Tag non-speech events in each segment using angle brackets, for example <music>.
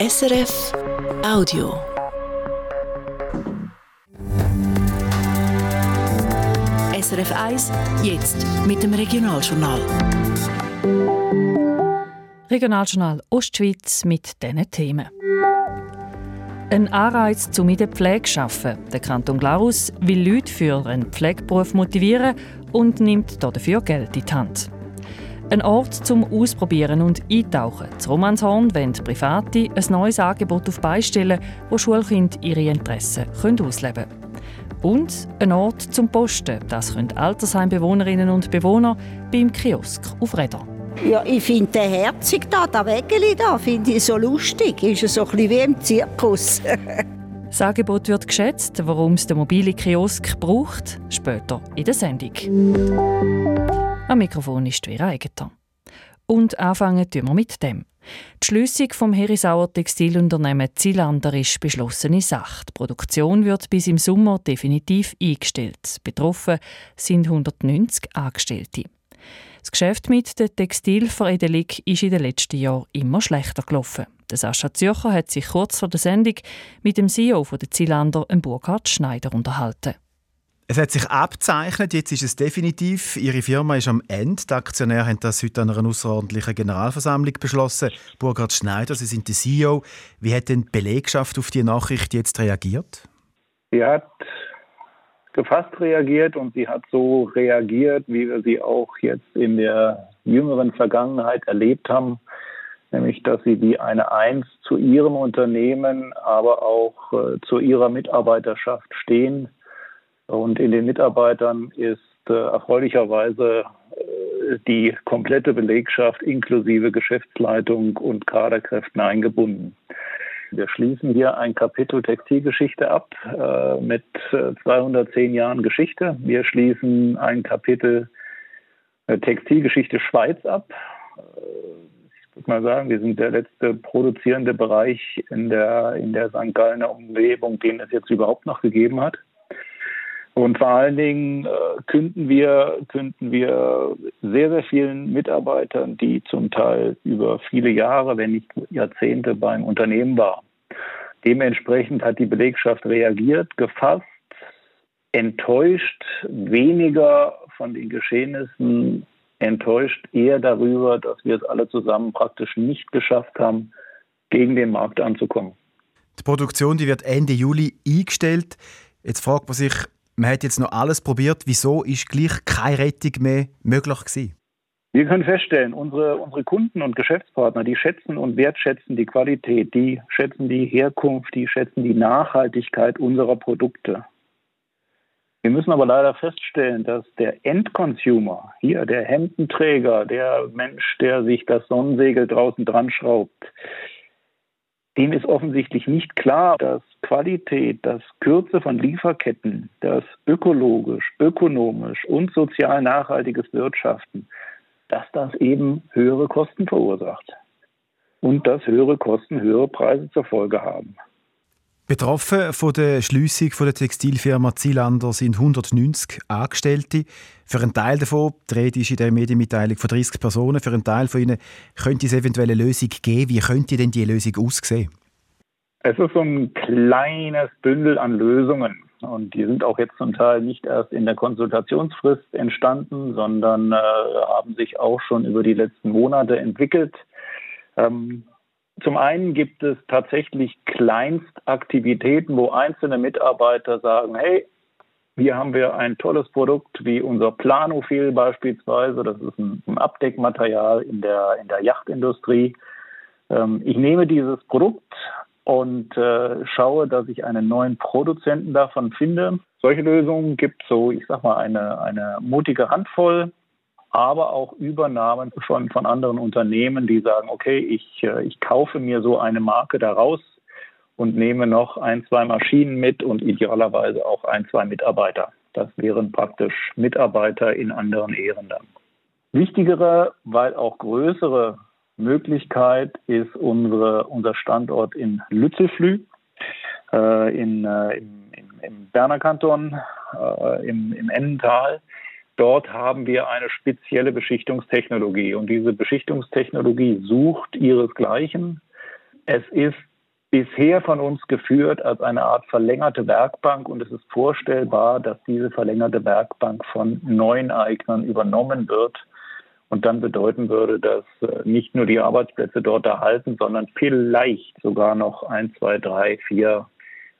SRF Audio. SRF 1, jetzt mit dem Regionaljournal. Regionaljournal Ostschweiz mit diesen Themen. Ein Anreiz, um in der Pflege zu arbeiten. Der Kanton Glarus will Leute für einen Pflegeberuf motivieren und nimmt dafür Geld in die Hand. Ein Ort zum Ausprobieren und Eintauchen. Das Romanshorn wollen Private ein neues Angebot auf beistellen, wo Schulkinder ihre Interessen ausleben können. Und ein Ort zum Posten. Das können Altersheimbewohnerinnen und Bewohner beim Kiosk auf Rädern. Ja, ich finde den herzig da, der Wägeli da, finde ich so lustig. Ist so ein bisschen wie im Zirkus. <laughs> das Angebot wird geschätzt, warum es den mobile Kiosk braucht, später in der Sendung. Am Mikrofon ist Vera Eigentor. Und anfangen tun wir mit dem. Die Schliessung vom Herisauer Textilunternehmen Zilander ist beschlossene Sache. Die Produktion wird bis im Sommer definitiv eingestellt. Betroffen sind 190 Angestellte. Das Geschäft mit der Textilveredelung ist in den letzten Jahren immer schlechter gelaufen. Der Sascha Zürcher hat sich kurz vor der Sendung mit dem CEO der Zilander, Burkhard Schneider, unterhalten. Es hat sich abzeichnet, jetzt ist es definitiv. Ihre Firma ist am Ende. Die Aktionäre haben das heute an einer außerordentlichen Generalversammlung beschlossen. Burkhard Schneider, Sie sind der CEO. Wie hat denn die Belegschaft auf die Nachricht jetzt reagiert? Sie hat gefasst reagiert und sie hat so reagiert, wie wir sie auch jetzt in der jüngeren Vergangenheit erlebt haben, nämlich dass sie wie eine Eins zu ihrem Unternehmen, aber auch äh, zu ihrer Mitarbeiterschaft stehen und in den Mitarbeitern ist äh, erfreulicherweise äh, die komplette Belegschaft inklusive Geschäftsleitung und Kaderkräften eingebunden. Wir schließen hier ein Kapitel Textilgeschichte ab äh, mit 210 Jahren Geschichte. Wir schließen ein Kapitel Textilgeschichte Schweiz ab. Ich würde mal sagen, wir sind der letzte produzierende Bereich in der, in der St. Gallener Umgebung, den es jetzt überhaupt noch gegeben hat. Und vor allen Dingen äh, künden wir, künden wir sehr, sehr vielen Mitarbeitern, die zum Teil über viele Jahre, wenn nicht Jahrzehnte beim Unternehmen waren. Dementsprechend hat die Belegschaft reagiert, gefasst, enttäuscht, weniger von den Geschehnissen enttäuscht, eher darüber, dass wir es alle zusammen praktisch nicht geschafft haben, gegen den Markt anzukommen. Die Produktion die wird Ende Juli eingestellt. Jetzt fragt man sich, man hat jetzt noch alles probiert. Wieso ist gleich keine Rettung mehr möglich gewesen? Wir können feststellen, unsere, unsere Kunden und Geschäftspartner, die schätzen und wertschätzen die Qualität, die schätzen die Herkunft, die schätzen die Nachhaltigkeit unserer Produkte. Wir müssen aber leider feststellen, dass der Endconsumer, hier der Hemdenträger, der Mensch, der sich das Sonnensegel draußen dran schraubt, dem ist offensichtlich nicht klar, dass Qualität, dass Kürze von Lieferketten, dass ökologisch, ökonomisch und sozial nachhaltiges Wirtschaften, dass das eben höhere Kosten verursacht. Und dass höhere Kosten höhere Preise zur Folge haben. Betroffen von der Schliessung der Textilfirma Zielander sind 190 Angestellte. Für einen Teil davon, die Rede ist in der Medienmitteilung von 30 Personen, für einen Teil von ihnen könnte es eventuell eine Lösung geben. Wie könnte denn die Lösung aussehen? Es ist so ein kleines Bündel an Lösungen. Und die sind auch jetzt zum Teil nicht erst in der Konsultationsfrist entstanden, sondern äh, haben sich auch schon über die letzten Monate entwickelt. Ähm, zum einen gibt es tatsächlich Kleinstaktivitäten, wo einzelne Mitarbeiter sagen, hey, hier haben wir ein tolles Produkt wie unser Planofil beispielsweise. Das ist ein, Abdeckmaterial in der, in der Yachtindustrie. Ähm, ich nehme dieses Produkt und äh, schaue, dass ich einen neuen Produzenten davon finde. Solche Lösungen gibt so, ich sag mal, eine, eine mutige Handvoll aber auch Übernahmen von, von anderen Unternehmen, die sagen, okay, ich, äh, ich kaufe mir so eine Marke daraus und nehme noch ein, zwei Maschinen mit und idealerweise auch ein, zwei Mitarbeiter. Das wären praktisch Mitarbeiter in anderen Ehren dann. Wichtigere, weil auch größere Möglichkeit ist unsere, unser Standort in Lützelflü äh, in, äh, im, im, Berner Kanton, äh, im, im Endental. Dort haben wir eine spezielle Beschichtungstechnologie und diese Beschichtungstechnologie sucht ihresgleichen. Es ist bisher von uns geführt als eine Art verlängerte Werkbank und es ist vorstellbar, dass diese verlängerte Werkbank von neuen Eignern übernommen wird und dann bedeuten würde, dass äh, nicht nur die Arbeitsplätze dort erhalten, sondern vielleicht sogar noch ein, zwei, drei, vier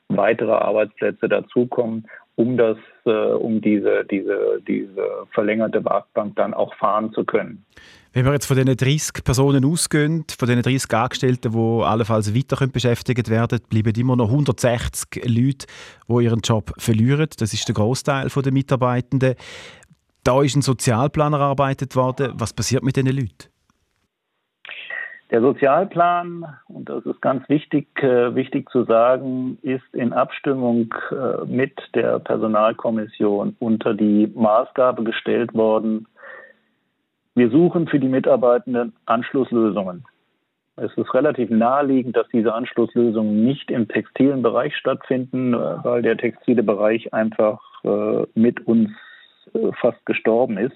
weitere Arbeitsplätze dazukommen, um das, äh, um diese, diese, diese verlängerte Werkbank dann auch fahren zu können. Wenn wir jetzt von diesen 30 Personen ausgehen, von diesen 30 Angestellten, die allenfalls weiter beschäftigt werden bleiben immer noch 160 Leute, die ihren Job verlieren. Das ist der Großteil der Mitarbeitenden. Da ist ein Sozialplan erarbeitet worden. Was passiert mit diesen Leuten? Der Sozialplan, und das ist ganz wichtig, äh, wichtig zu sagen, ist in Abstimmung äh, mit der Personalkommission unter die Maßgabe gestellt worden, wir suchen für die Mitarbeitenden Anschlusslösungen. Es ist relativ naheliegend, dass diese Anschlusslösungen nicht im textilen Bereich stattfinden, weil der textile Bereich einfach äh, mit uns äh, fast gestorben ist.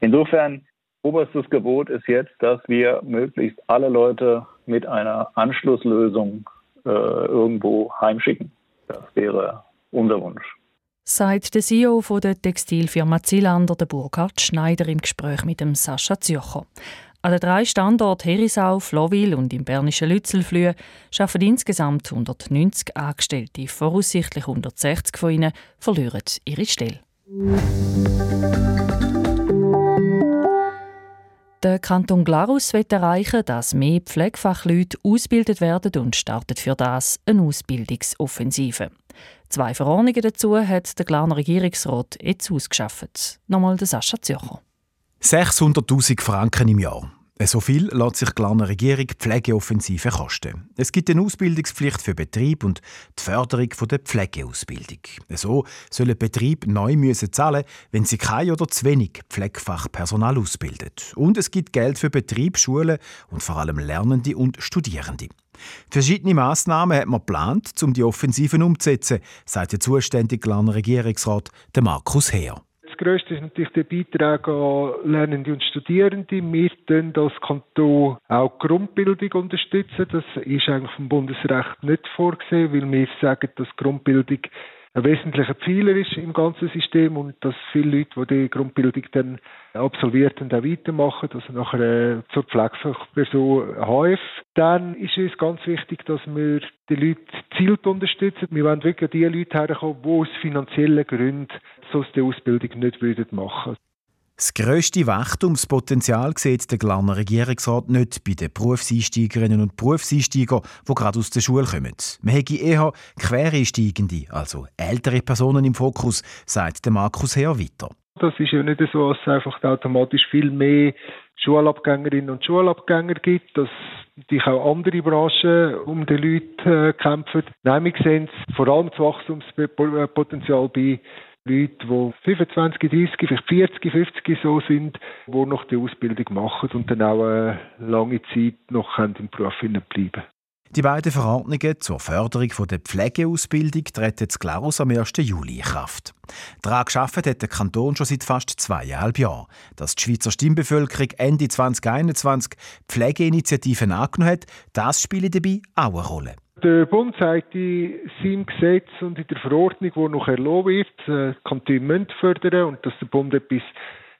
Insofern, oberstes Gebot ist jetzt, dass wir möglichst alle Leute mit einer Anschlusslösung äh, irgendwo heimschicken. Das wäre unser Wunsch sagt der CEO der Textilfirma Zielander, der Burkhard Schneider, im Gespräch mit dem Sascha Zürcher. An den drei Standorten Herisau, Flowil und im bernischen Lützelflühe arbeiten insgesamt 190 Angestellte. Voraussichtlich 160 von ihnen verlieren ihre Stelle. Der Kanton Glarus wird erreichen, dass mehr Pflegefachleute ausgebildet werden und startet für das eine Ausbildungsoffensive. Zwei Verordnungen dazu hat der Glarner Regierungsrat jetzt ausgeschafft. Nochmal der Sascha Zürcher. 600.000 Franken im Jahr. So viel lässt sich die Glarner Regierung Pflegeoffensive kosten. Es gibt eine Ausbildungspflicht für Betrieb und die Förderung der Pflegeausbildung. So sollen Betrieb neu müssen zahlen, wenn sie kein oder zu wenig Pflegefachpersonal ausbildet. Und es gibt Geld für Betrieb, Schulen und vor allem Lernende und Studierende. Verschiedene Massnahmen hat man geplant, um die Offensiven umzusetzen, sagt der zuständige Glarner Regierungsrat Markus Heer. Das Größte ist natürlich der Beitrag an Lernende und Studierende. Wir tun das Kanton auch Grundbildung unterstützen. Das ist eigentlich vom Bundesrecht nicht vorgesehen, weil wir sagen, dass Grundbildung ein wesentlicher Pfeiler ist im ganzen System und dass viele Leute, die die Grundbildung dann absolviert und auch weitermachen, also nachher äh, zur Pflegefachperson HF. Dann ist es ganz wichtig, dass wir die Leute gezielt unterstützen. Wir wollen wirklich die Leute herkommen, die aus finanziellen Gründen sonst die Ausbildung nicht machen würden. Das grösste Wachstumspotenzial sieht der Glarner Regierungsrat nicht bei den Berufseinsteigerinnen und Berufseinsteigern, die gerade aus der Schule kommen. Man hätte eher Quereinsteigende, also ältere Personen im Fokus, sagt Markus Herr weiter. Das ist ja nicht so, dass es einfach automatisch viel mehr Schulabgängerinnen und Schulabgänger gibt, dass sich auch andere Branchen um die Leute äh, kämpfen. Nein, wir sehen vor allem das Wachstumspotenzial bei Leute, die 25, 30, vielleicht 40, 50 so sind, die noch die Ausbildung machen und dann auch eine lange Zeit noch im Beruf bleiben die beiden Verordnungen zur Förderung der Pflegeausbildung treten zu Glarus am 1. Juli in Kraft. Daran geschafft hat der Kanton schon seit fast zweieinhalb Jahren. Dass die Schweizer Stimmbevölkerung Ende 2021 Pflegeinitiativen angenommen hat, das spielt dabei auch eine Rolle. Der Bund sagt in seinem Gesetz und in der Verordnung, die noch erlaubt wird, äh, Kantone müssen fördern und dass der Bund etwas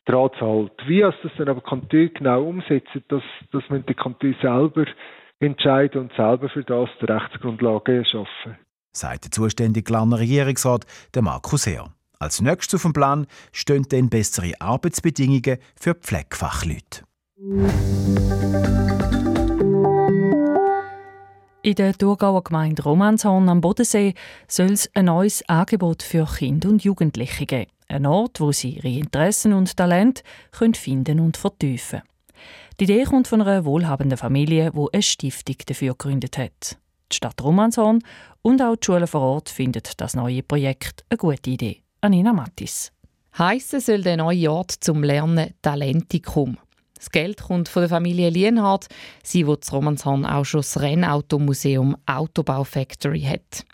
daran zahlt. Wie es das dann aber Kantone genau umsetzen, das, das müssen die Kantone selber entscheiden und selber für das die Rechtsgrundlage schaffen. Sagt der zuständige Glarner Regierungsrat, der Markus Heer. Als nächstes auf dem Plan stehen dann bessere Arbeitsbedingungen für Pflegefachleute. In der Thurgauer Gemeinde Romanshorn am Bodensee soll es ein neues Angebot für Kinder und Jugendliche geben. Ein Ort, wo sie ihre Interessen und Talente finden und vertiefen Die Idee kommt von einer wohlhabenden Familie, die eine Stiftung dafür gegründet hat. Die Stadt Romanshorn und auch die Schule vor Ort finden das neue Projekt eine gute Idee. Anina Mattis. Heissen soll der neue Ort zum Lernen Talentikum. Das Geld kommt von der Familie Lienhardt, sie, wo das Romanshorn auch schon das Rennautomuseum Autobau Factory hat.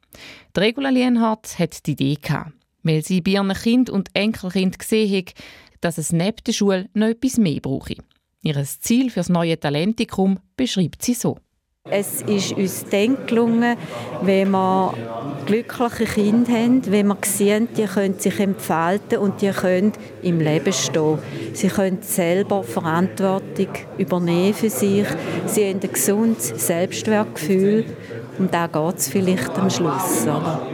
Die Regula Lienhardt hat die Idee gehabt, weil sie bei ihren Kind und Enkelkind gesehen hat, dass es neben der Schule noch etwas mehr brauche. Ihr Ziel für das neue Talentikum beschreibt sie so. Es ist uns dann gelungen, wenn wir glückliche Kinder haben, wenn wir sehen, die können sich entfalten und die können im Leben stehen. Sie können selber Verantwortung übernehmen für sich. Sie haben ein gesundes Selbstwertgefühl und da geht es vielleicht am Schluss. Oder?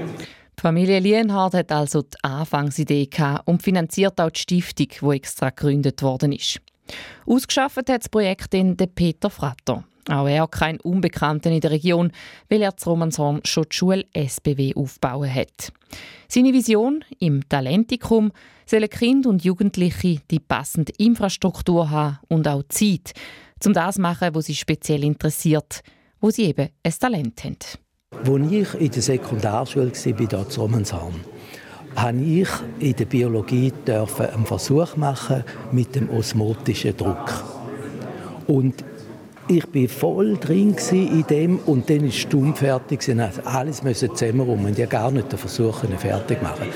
Die Familie Lienhardt hat also die Anfangsidee und finanziert auch die Stiftung, die extra gegründet worden ist. Ausgeschafft hat das Projekt in Peter Fratter. Auch er kein Unbekannter in der Region, weil er zu Romanshorn schon die Schule SBW aufbauen hat. Seine Vision im Talentikum sollen Kinder und Jugendliche die passende Infrastruktur haben und auch Zeit, um das zu machen, was sie speziell interessiert, wo sie eben ein Talent haben. Als ich in der Sekundarschule war, hier zu Romanshorn, habe ich in der Biologie einen Versuch machen mit dem osmotischen Druck. Und ich war voll drin in dem und dann ist stumm fertig. Also alles müssen zusammenrum und ich gar nicht den Versuch fertig machen.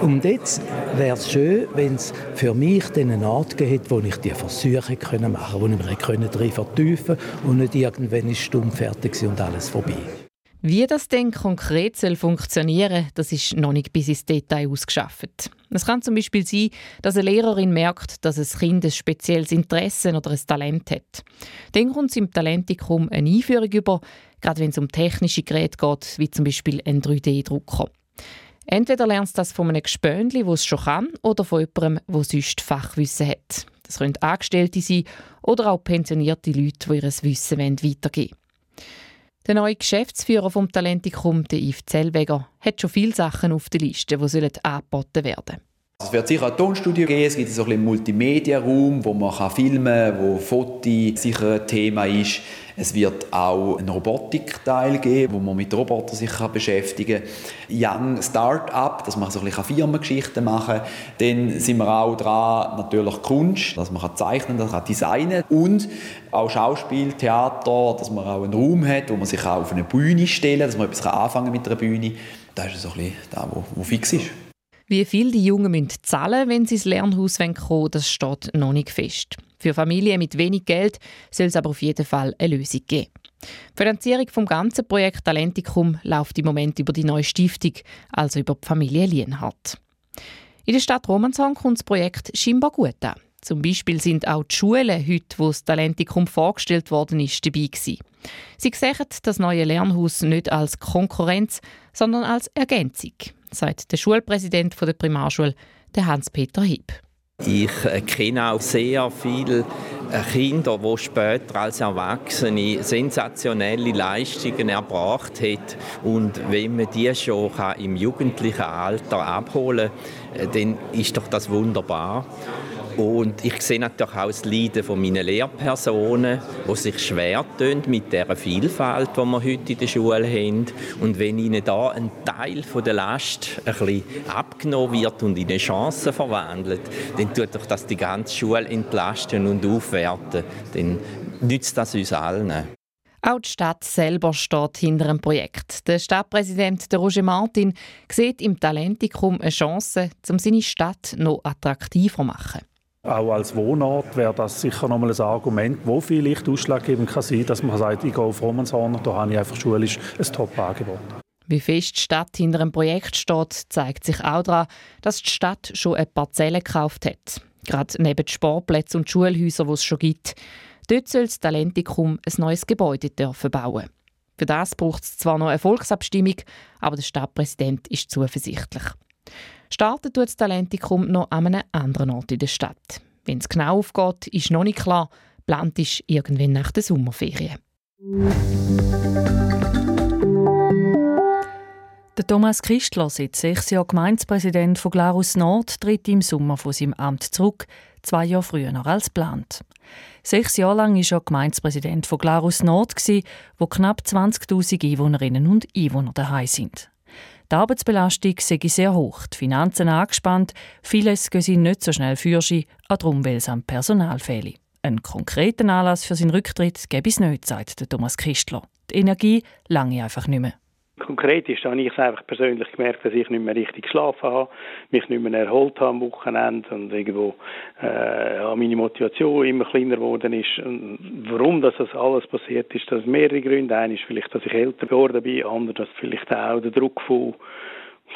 Und jetzt wäre es schön, wenn es für mich einen Ort gibt, wo ich die Versuche machen konnte, wo ich mich drin vertiefen konnte und nicht irgendwann ist stumm fertig und alles vorbei. Wie das denn konkret soll funktionieren das ist noch nicht bis ins Detail ausgeschafft. Es kann zum Beispiel sein, dass eine Lehrerin merkt, dass ein Kind ein spezielles Interesse oder ein Talent hat. Dann kommt es im Talentikum eine Einführung über, gerade wenn es um technische Geräte geht, wie zum Beispiel ein 3D-Drucker. Entweder lernst du das von einem Gespönli, das es schon kann, oder von jemandem, der sonst Fachwissen hat. Das können Angestellte sein oder auch pensionierte Leute, die ihr Wissen weitergeben wollen. Der neue Geschäftsführer vom Talentikum, der Yves Zellweger, hat schon viele Sachen auf der Liste, die angeboten werden sollen. Es wird sicher ein Tonstudio geben, es gibt so ein Multimedia-Raum, wo man kann filmen kann, wo Foto sicher ein Thema ist. Es wird auch einen Robotikteil geben, wo man mit Robotern sich beschäftigen kann. Young Start-up, dass man so ein bisschen Firmengeschichten machen kann. Dann sind wir auch dran, natürlich Kunst, dass man zeichnen kann, dass man designen kann. Und auch Schauspiel, Theater, dass man auch einen Raum hat, wo man sich auch auf eine Bühne stellen kann, dass man etwas anfangen mit einer Bühne. Das ist so ein bisschen das, was fix ist. Wie viel die Jungen müssen zahlen wenn sie ins Lernhaus kommen wollen, das steht noch nicht fest. Für Familien mit wenig Geld soll es aber auf jeden Fall eine Lösung geben. Die Finanzierung vom ganzen Projekt Talentikum läuft im Moment über die neue Stiftung, also über die Familie Lienhardt. In der Stadt Romanshorn kommt das Projekt scheinbar gut an. Zum Beispiel sind auch die Schulen heute, wo das Talentikum vorgestellt worden ist, dabei gewesen. Sie sehen das neue Lernhaus nicht als Konkurrenz, sondern als Ergänzung sagt der Schulpräsident der Primarschule, Hans-Peter Hieb. Ich äh, kenne auch sehr viele äh, Kinder, die später als Erwachsene sensationelle Leistungen erbracht haben. Und wenn man die schon im jugendlichen Alter abholen kann, äh, dann ist doch das wunderbar. Und ich sehe natürlich auch das Leiden von meinen Lehrpersonen, die sich schwer tun mit der Vielfalt, die wir heute in der Schule haben. Und wenn ihnen da ein Teil der Last ein bisschen abgenommen wird und in eine Chance verwandelt, dann tut doch das die ganze Schule entlasten und aufwerten. Dann nützt das uns allen. Auch die Stadt selber steht hinter dem Projekt. Der Stadtpräsident Roger Martin sieht im Talentikum eine Chance, um seine Stadt noch attraktiver zu machen. Auch als Wohnort wäre das sicher nochmal ein Argument, wo vielleicht ausschlaggebend kann sein, dass man sagt, ich gehe auf Romanshorn, da habe ich einfach schulisch ein Top-Angebot. Wie fest die Stadt hinter einem Projekt steht, zeigt sich auch daran, dass die Stadt schon eine Parzelle gekauft hat. Gerade neben den Sportplätzen und Schulhäusern, die es schon gibt. Dort soll das Talentikum ein neues Gebäude dürfen bauen. Für das braucht es zwar noch eine Volksabstimmung, aber der Stadtpräsident ist zuversichtlich. Startet tut das Talentikum noch an einem anderen Ort in der Stadt. Wenn es genau aufgeht, ist noch nicht klar. Plant ist irgendwann nach der Sommerferien. Der Thomas Christler, seit sechs Jahren Gemeindepräsident von Glarus Nord, tritt im Sommer von seinem Amt zurück, zwei Jahre früher noch als geplant. Sechs Jahre lang war er Gemeindepräsident von Glarus Nord, wo knapp 20.000 Einwohnerinnen und Einwohner daheim sind. Die Arbeitsbelastung sei sehr hoch, die Finanzen angespannt, vieles gehe sie nicht so schnell für sie, darum weil es am Personal fehle. Einen konkreten Anlass für seinen Rücktritt gäbe es nicht, sagt Thomas Christler. Die Energie lange einfach nicht mehr. Konkret ist, habe ich es einfach persönlich gemerkt, dass ich nicht mehr richtig geschlafen habe, mich nicht mehr erholt habe am Wochenende und irgendwo äh, meine Motivation immer kleiner geworden ist. Und warum das alles passiert ist, das mehrere Gründe. Einer ist vielleicht, dass ich älter geworden bin, andere, dass vielleicht auch der Druck von,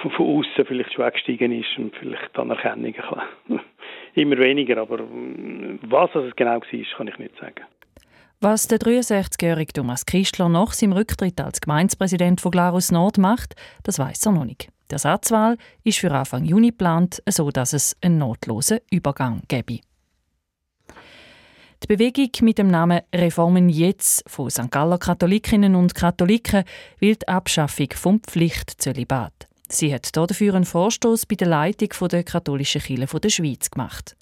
von, von außen vielleicht schon gestiegen ist und vielleicht die Anerkennung <laughs> immer weniger. Aber was es genau war, kann ich nicht sagen. Was der 63-jährige Thomas Christler nach seinem Rücktritt als Gemeindepräsident von Glarus Nord macht, das weiß er noch nicht. Die Ersatzwahl ist für Anfang Juni geplant, so dass es einen notlosen Übergang gäbe. Die Bewegung mit dem Namen Reformen Jetzt von St. Galler Katholikinnen und Katholiken will die Abschaffung vom Pflichtzölibat. Sie hat dafür einen Vorstoß bei der Leitung der katholischen Kirche der Schweiz gemacht.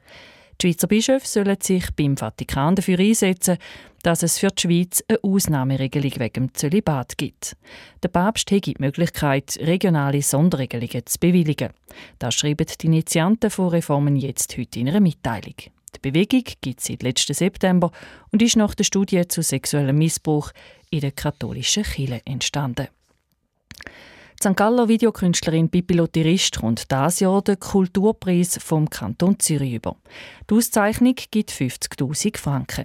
Die Schweizer Bischöfe sollen sich beim Vatikan dafür einsetzen, dass es für die Schweiz eine Ausnahmeregelung wegen dem Zölibat gibt. Der Papst hätte die Möglichkeit, regionale Sonderregelungen zu bewilligen. Das schreiben die Initianten von Reformen jetzt heute in einer Mitteilung. Die Bewegung gibt es seit letzten September und ist nach der Studie zu sexuellem Missbrauch in der katholischen Kirche entstanden. Die St. Galler Videokünstlerin Pippi Lotterist kommt dieses Jahr den Kulturpreis vom Kanton Zürich über. Die Auszeichnung gibt 50.000 Franken.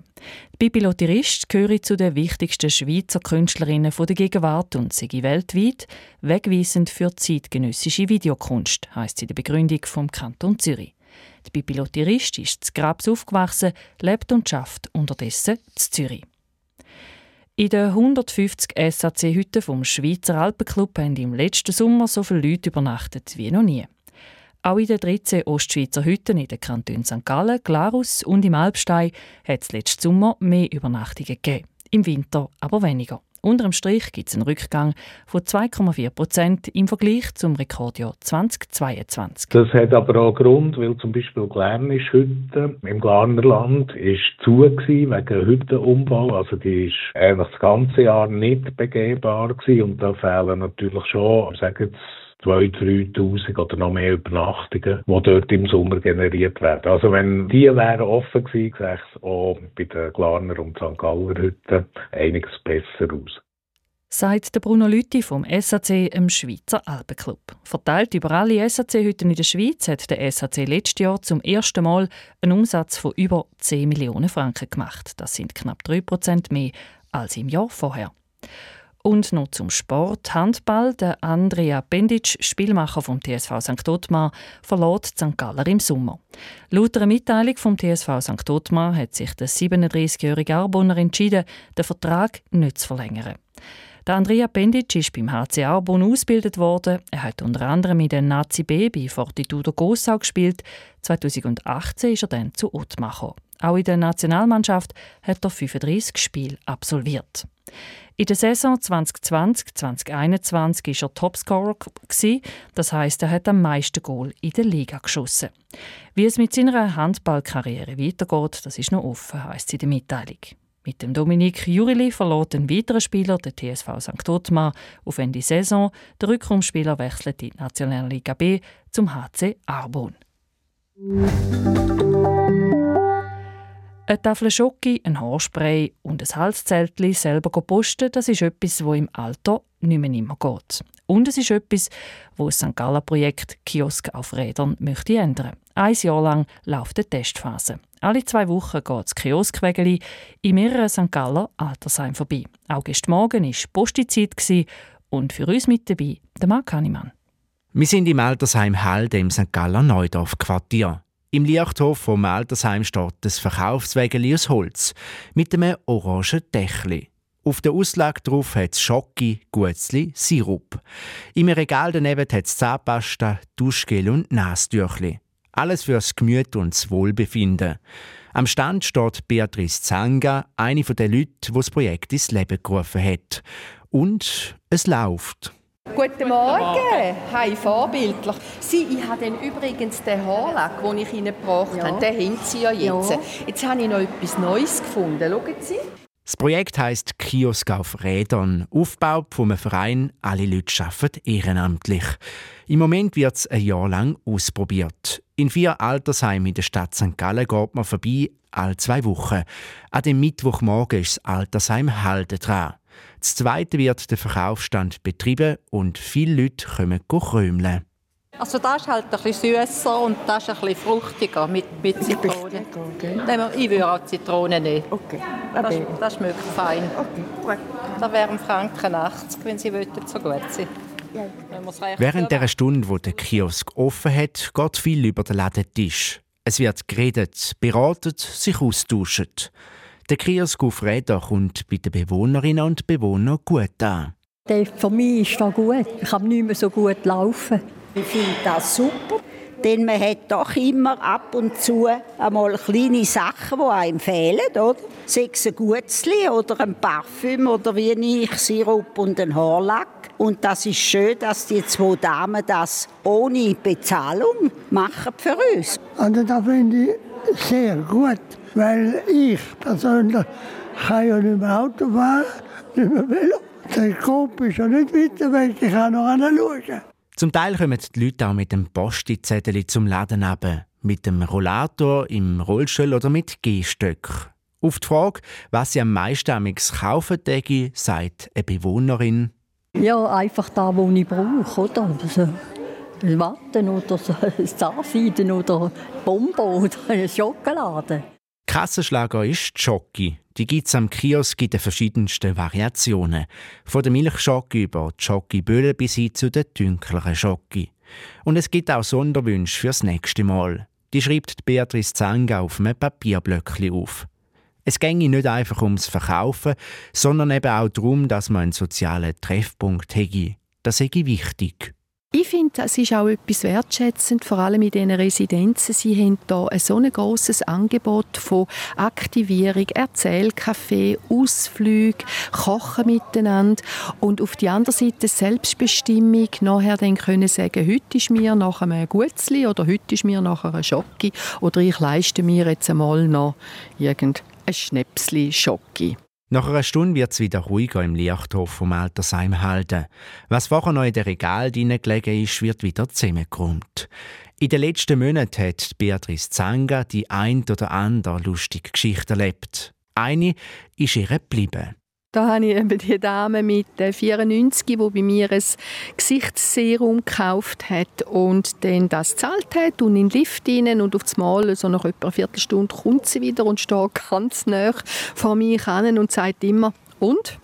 Pippi Lotterist gehört zu den wichtigsten Schweizer Künstlerinnen der Gegenwart und sei weltweit wegweisend für zeitgenössische Videokunst, heisst sie in der Begründung vom Kanton Zürich. Die Pippi Lotterist ist zu Grabs aufgewachsen, lebt und schafft unterdessen in Zürich. In den 150 SAC-Hütten vom Schweizer Alpenclub haben im letzten Sommer so viele Leute übernachtet wie noch nie. Auch in den 13 Ostschweizer Hütten in den Kantonen St. Gallen, Glarus und im Alpstein hat es letzten Sommer mehr Übernachtungen gegeben. Im Winter aber weniger. Unter dem Strich gibt es einen Rückgang von 2,4 Prozent im Vergleich zum Rekordjahr 2022. Das hat aber auch Grund, weil zum Beispiel Glernisch Hütte im Glarnerland ist zu gewesen, wegen Hüttenumbau. Also die ist eigentlich das ganze Jahr nicht begehbar gewesen und da fehlen natürlich schon, sagen jetzt 2.000, 3.000 oder noch mehr Übernachtungen, die dort im Sommer generiert werden. Also wenn die wären offen gewesen, sähe es auch bei den Glarner und St. Galler Hütten einiges besser aus sagt der Bruno Lütti vom SAC im Schweizer Alpenclub. Verteilt über alle SAC-Hütten in der Schweiz hat der SAC letztes Jahr zum ersten Mal einen Umsatz von über 10 Millionen Franken gemacht. Das sind knapp 3 Prozent mehr als im Jahr vorher. Und noch zum Sport. Handball. Der Andrea Bendic, Spielmacher vom TSV St. Ottmar, verlor St. Galler im Sommer. Laut einer Mitteilung vom TSV St. Ottmar hat sich der 37-jährige Arbonner entschieden, den Vertrag nicht zu verlängern. Der Andrea Bendic ist beim HC Arbon ausgebildet worden. Er hat unter anderem in den Nazi B bei Fortitudo Gossau gespielt. 2018 ist er dann zu gekommen. Auch in der Nationalmannschaft hat er 35 Spiele absolviert. In der Saison 2020-2021 war er Topscorer. Das heißt, er hat am meisten Goal in der Liga geschossen. Wie es mit seiner Handballkarriere weitergeht, das ist noch offen, heisst sie in der Mitteilung. Mit dem Dominik Jurili verlor ein weiterer Spieler, der TSV St. Ottmar, auf Ende Saison. Der Rückraumspieler wechselt in die Nationalliga B zum HC Arbon. Eine Tafel Schoki, ein Haarspray und ein Halszeltli selber posten, das ist etwas, wo im Alter nicht mehr immer geht. Und es ist etwas, wo das St. Gallen Projekt Kiosk auf Rädern möchte ändern. Ein Jahr lang läuft die Testphase. Alle zwei Wochen geht das Kioskwägeli in mehreren St. Galler Altersheimen vorbei. Auch gestern Morgen war Postizeit und für uns mit dabei der Marc Hannemann. Wir sind im Altersheim Halde im St. Galler Neudorf-Quartier. Im Lichthof vom Altersheim steht das Verkaufswägeli aus Holz mit einem orangen Dächli. Auf der Auslage drauf hat es Schocke, Gutzli, Sirup. Im Regal daneben hat es Zahnpasta, Duschgel und Nastüchli. Alles fürs Gemüt und das Wohlbefinden. Am Stand steht Beatrice Zanga, eine der Leute, die das Projekt ins Leben gerufen hat. Und es läuft. Guten Morgen. Hi, vorbildlich. Sie, ich habe dann übrigens den Haarlack, den ich Ihnen gebracht ja. habe, den haben Sie ja jetzt. Ja. Jetzt habe ich noch etwas Neues gefunden. Schauen Sie. Das Projekt heisst Kiosk auf Rädern, aufgebaut vom Verein «Alle Leute arbeiten ehrenamtlich». Im Moment wird es ein Jahr lang ausprobiert. In vier Altersheimen in der Stadt St. Gallen geht man vorbei, alle zwei Wochen. An dem Mittwochmorgen ist das Altersheim Halde dran. Das zweite wird der Verkaufsstand betrieben und viele Leute kommen krömeln. Also das ist halt ein bisschen süßer und das ist ein bisschen fruchtiger mit, mit Zitrone. Ich würde auch Zitrone nehmen. Okay. Das, das schmeckt fein. Okay, gut. Das wären Franken 80, wenn Sie wollten, so gut sein. Während der Stunde, wo der Kiosk offen hat, geht viel über den Ladentisch. Es wird geredet, beraten, sich austauscht. Der Kiosk auf Räder kommt bei den Bewohnerinnen und Bewohnern gut an. Für mich ist das gut. Ich kann nicht mehr so gut laufen. Ich finde das super, denn man hat doch immer ab und zu einmal kleine Sachen, die einem fehlen, oder? Sei es ein Gutzli oder ein Parfüm oder wie ich, Sirup und ein Haarlack. Und das ist schön, dass die zwei Damen das ohne Bezahlung machen für uns. Und das finde ich sehr gut, weil ich persönlich kann ja nicht mehr Auto fahren, nicht mehr Velo. Der Kopf ist ja nicht weiter weg, ich kann noch schauen. Zum Teil kommen die Leute auch mit dem Postizettel zum Laden runter. Mit dem Rollator, im Rollstuhl oder mit Gehstöck. Auf die Frage, was sie am meisten kaufen täge, sagt eine Bewohnerin. Ja, einfach da, wo ich brauche, oder? Also, Watten oder Zahnseiden <laughs> oder Bonbon oder Schokolade. Kassenschlager ist die Schoki. Die gibt es am Kiosk in den verschiedensten Variationen. Von der Milchschoki über die Schokibölle bis hin zu den dunkleren Schoki. Und es gibt auch Sonderwünsche fürs nächste Mal. Die schreibt Beatrice Zanga auf einem Papierblöckchen auf. Es ginge nicht einfach ums Verkaufen, sondern eben auch darum, dass man einen sozialen Treffpunkt hätte. Das sei wichtig. Ich finde, es ist auch etwas wertschätzend, vor allem in diesen Residenzen. Sie haben hier ein so ein grosses Angebot von Aktivierung, Erzählcafé, Ausflüge, Kochen miteinander und auf die andere Seite Selbstbestimmung. Nachher dann können sagen, heute ist mir nach einem Gutzli oder heute ist mir nach einer Schocke oder ich leiste mir jetzt einmal noch irgendein Schnäpsli Schocke. Nach einer Stunde wird es wieder ruhiger im Lichthof vom Altersheim halten. Was vorher noch in der Regal gelegen ist, wird wieder zusammengeräumt. In den letzten Monaten hat Beatrice Zanga die ein oder andere lustige Geschichte erlebt. Eine ist ihr geblieben. Da habe ich eben die Dame mit 94, die bei mir ein Gesichtsserum gekauft hat und dann das gezahlt hat und in den Lift rein und auf das Mal, so nach etwa einer Viertelstunde, kommt sie wieder und steht ganz nah vor mir an und sagt immer, und?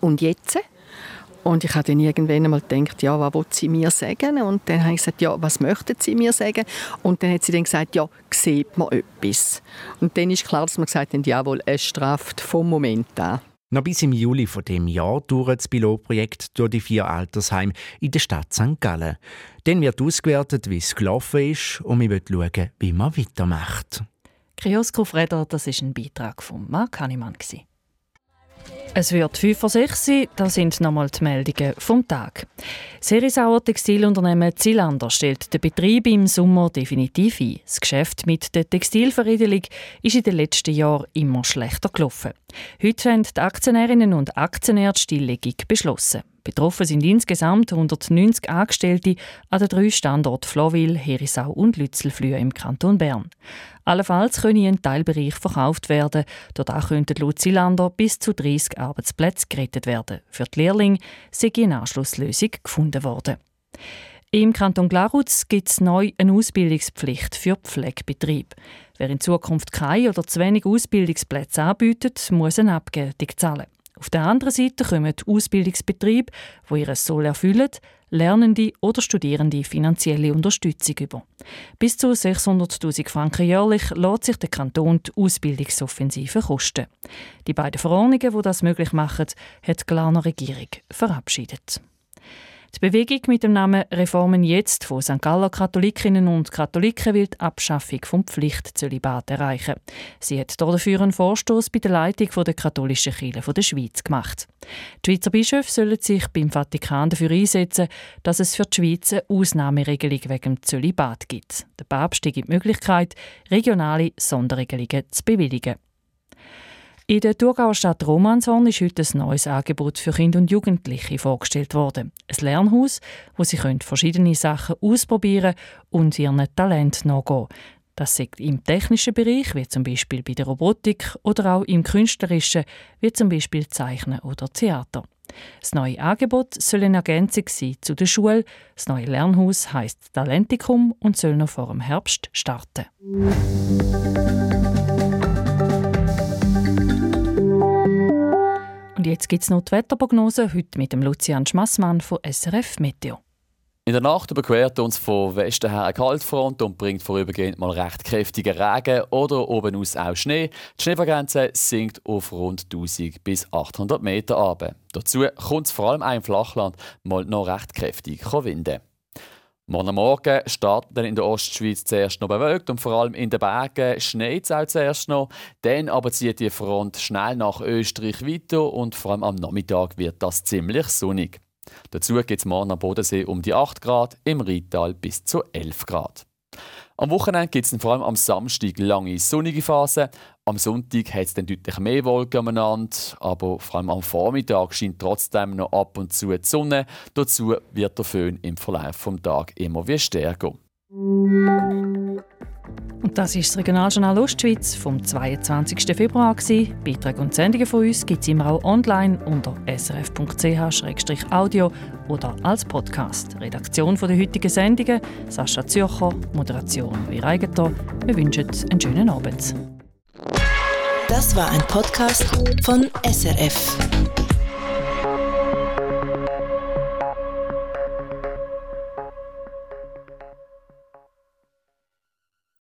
Und jetzt? Und ich habe dann irgendwann einmal gedacht, ja, was will sie mir sagen? Und dann habe ich gesagt, ja, was möchten sie mir sagen? Und dann hat sie dann gesagt, ja, sieht man etwas? Und dann ist klar, dass man gesagt hat, jawohl, es strafft vom Moment an. Noch bis im Juli von dem Jahr dauert das Pilotprojekt durch die vier Altersheime in der Stadt St. Gallen. Dann wird ausgewertet, wie es gelaufen ist und wir wollen schauen, wie man weitermacht. Kiosk auf Räder, das ist ein Beitrag von Marc Hannemann. Es wird 5 vor 6 sein, das sind nochmal die Meldungen vom Tag. Serisauer Textilunternehmen Zilander stellt den Betrieb im Sommer definitiv ein. Das Geschäft mit der Textilveredelung ist in den letzten Jahren immer schlechter gelaufen. Heute haben die Aktionärinnen und Aktionäre die Stilllegung beschlossen. Betroffen sind insgesamt 190 Angestellte an den drei Standorten Flowil, Herisau und Lützelflühe im Kanton Bern. Allenfalls können ein Teilbereich verkauft werden. Dort könnten laut bis zu 30 Arbeitsplätze gerettet werden. Für die Lehrlinge sei eine Anschlusslösung gefunden worden. Im Kanton Glarus gibt es neu eine Ausbildungspflicht für Pflegebetrieb. Wer in Zukunft keine oder zu wenig Ausbildungsplätze anbietet, muss eine Abgeltung zahlen. Auf der anderen Seite kommen die Ausbildungsbetriebe, die ihr Soll erfüllen, Lernende oder Studierende finanzielle Unterstützung über. Bis zu 600.000 Franken jährlich lässt sich der Kanton die Ausbildungsoffensive kosten. Die beiden Verordnungen, die das möglich machen, hat die Glarner Regierung verabschiedet. Die Bewegung mit dem Namen Reformen jetzt von St. Galler Katholikinnen und Katholiken will die Abschaffung vom Pflichtzölibat erreichen. Sie hat dafür einen Vorstoß bei der Leitung der katholischen Kirche der Schweiz gemacht. Die Schweizer Bischöfe sollen sich beim Vatikan dafür einsetzen, dass es für die Schweiz eine Ausnahmeregelung wegen dem Zölibat gibt. Der Papst gibt die Möglichkeit, regionale Sonderregelungen zu bewilligen. In der Thurgauer Stadt Romanshorn ist heute ein neues Angebot für Kinder und Jugendliche vorgestellt worden. Ein Lernhaus, wo sie verschiedene Sachen ausprobieren und ihren Talent nachgehen Das sagt im technischen Bereich, wie zum Beispiel bei der Robotik, oder auch im künstlerischen, wie zum Beispiel Zeichnen oder Theater. Das neue Angebot soll eine Ergänzung sein zu der Schule. Das neue Lernhaus heißt Talentikum und soll noch vor dem Herbst starten. Jetzt gibt es noch die Wetterprognose, heute mit dem Lucian Schmassmann von SRF Meteo. In der Nacht überquert uns von Westen her eine Kaltfront und bringt vorübergehend mal recht kräftigen Regen oder oben aus auch Schnee. Die Schneefallgrenze sinkt auf rund 1000 bis 800 Meter ab. Dazu kommt es vor allem auch im Flachland mal noch recht kräftig winden. Morgen Morgen startet dann in der Ostschweiz zuerst noch bewölkt und vor allem in den Bergen schneit es auch zuerst noch. Dann aber zieht die Front schnell nach Österreich weiter und vor allem am Nachmittag wird das ziemlich sonnig. Dazu gibt es morgen am Bodensee um die 8 Grad, im Rheintal bis zu 11 Grad. Am Wochenende gibt es vor allem am Samstag lange sonnige Phasen. Am Sonntag hat es dann deutlich mehr Wolken umeinander, aber vor allem am Vormittag scheint trotzdem noch ab und zu die Sonne. Dazu wird der Föhn im Verlauf des Tages immer wie stärker. Und das ist das Regionaljournal Ostschweiz vom 22. Februar. Beiträge und Sendungen von uns gibt es immer auch online unter srf.ch-audio oder als Podcast. Redaktion der heutigen Sendungen Sascha Zürcher, Moderation wie Eigentor. Wir wünschen einen schönen Abend. Das war ein Podcast von SRF.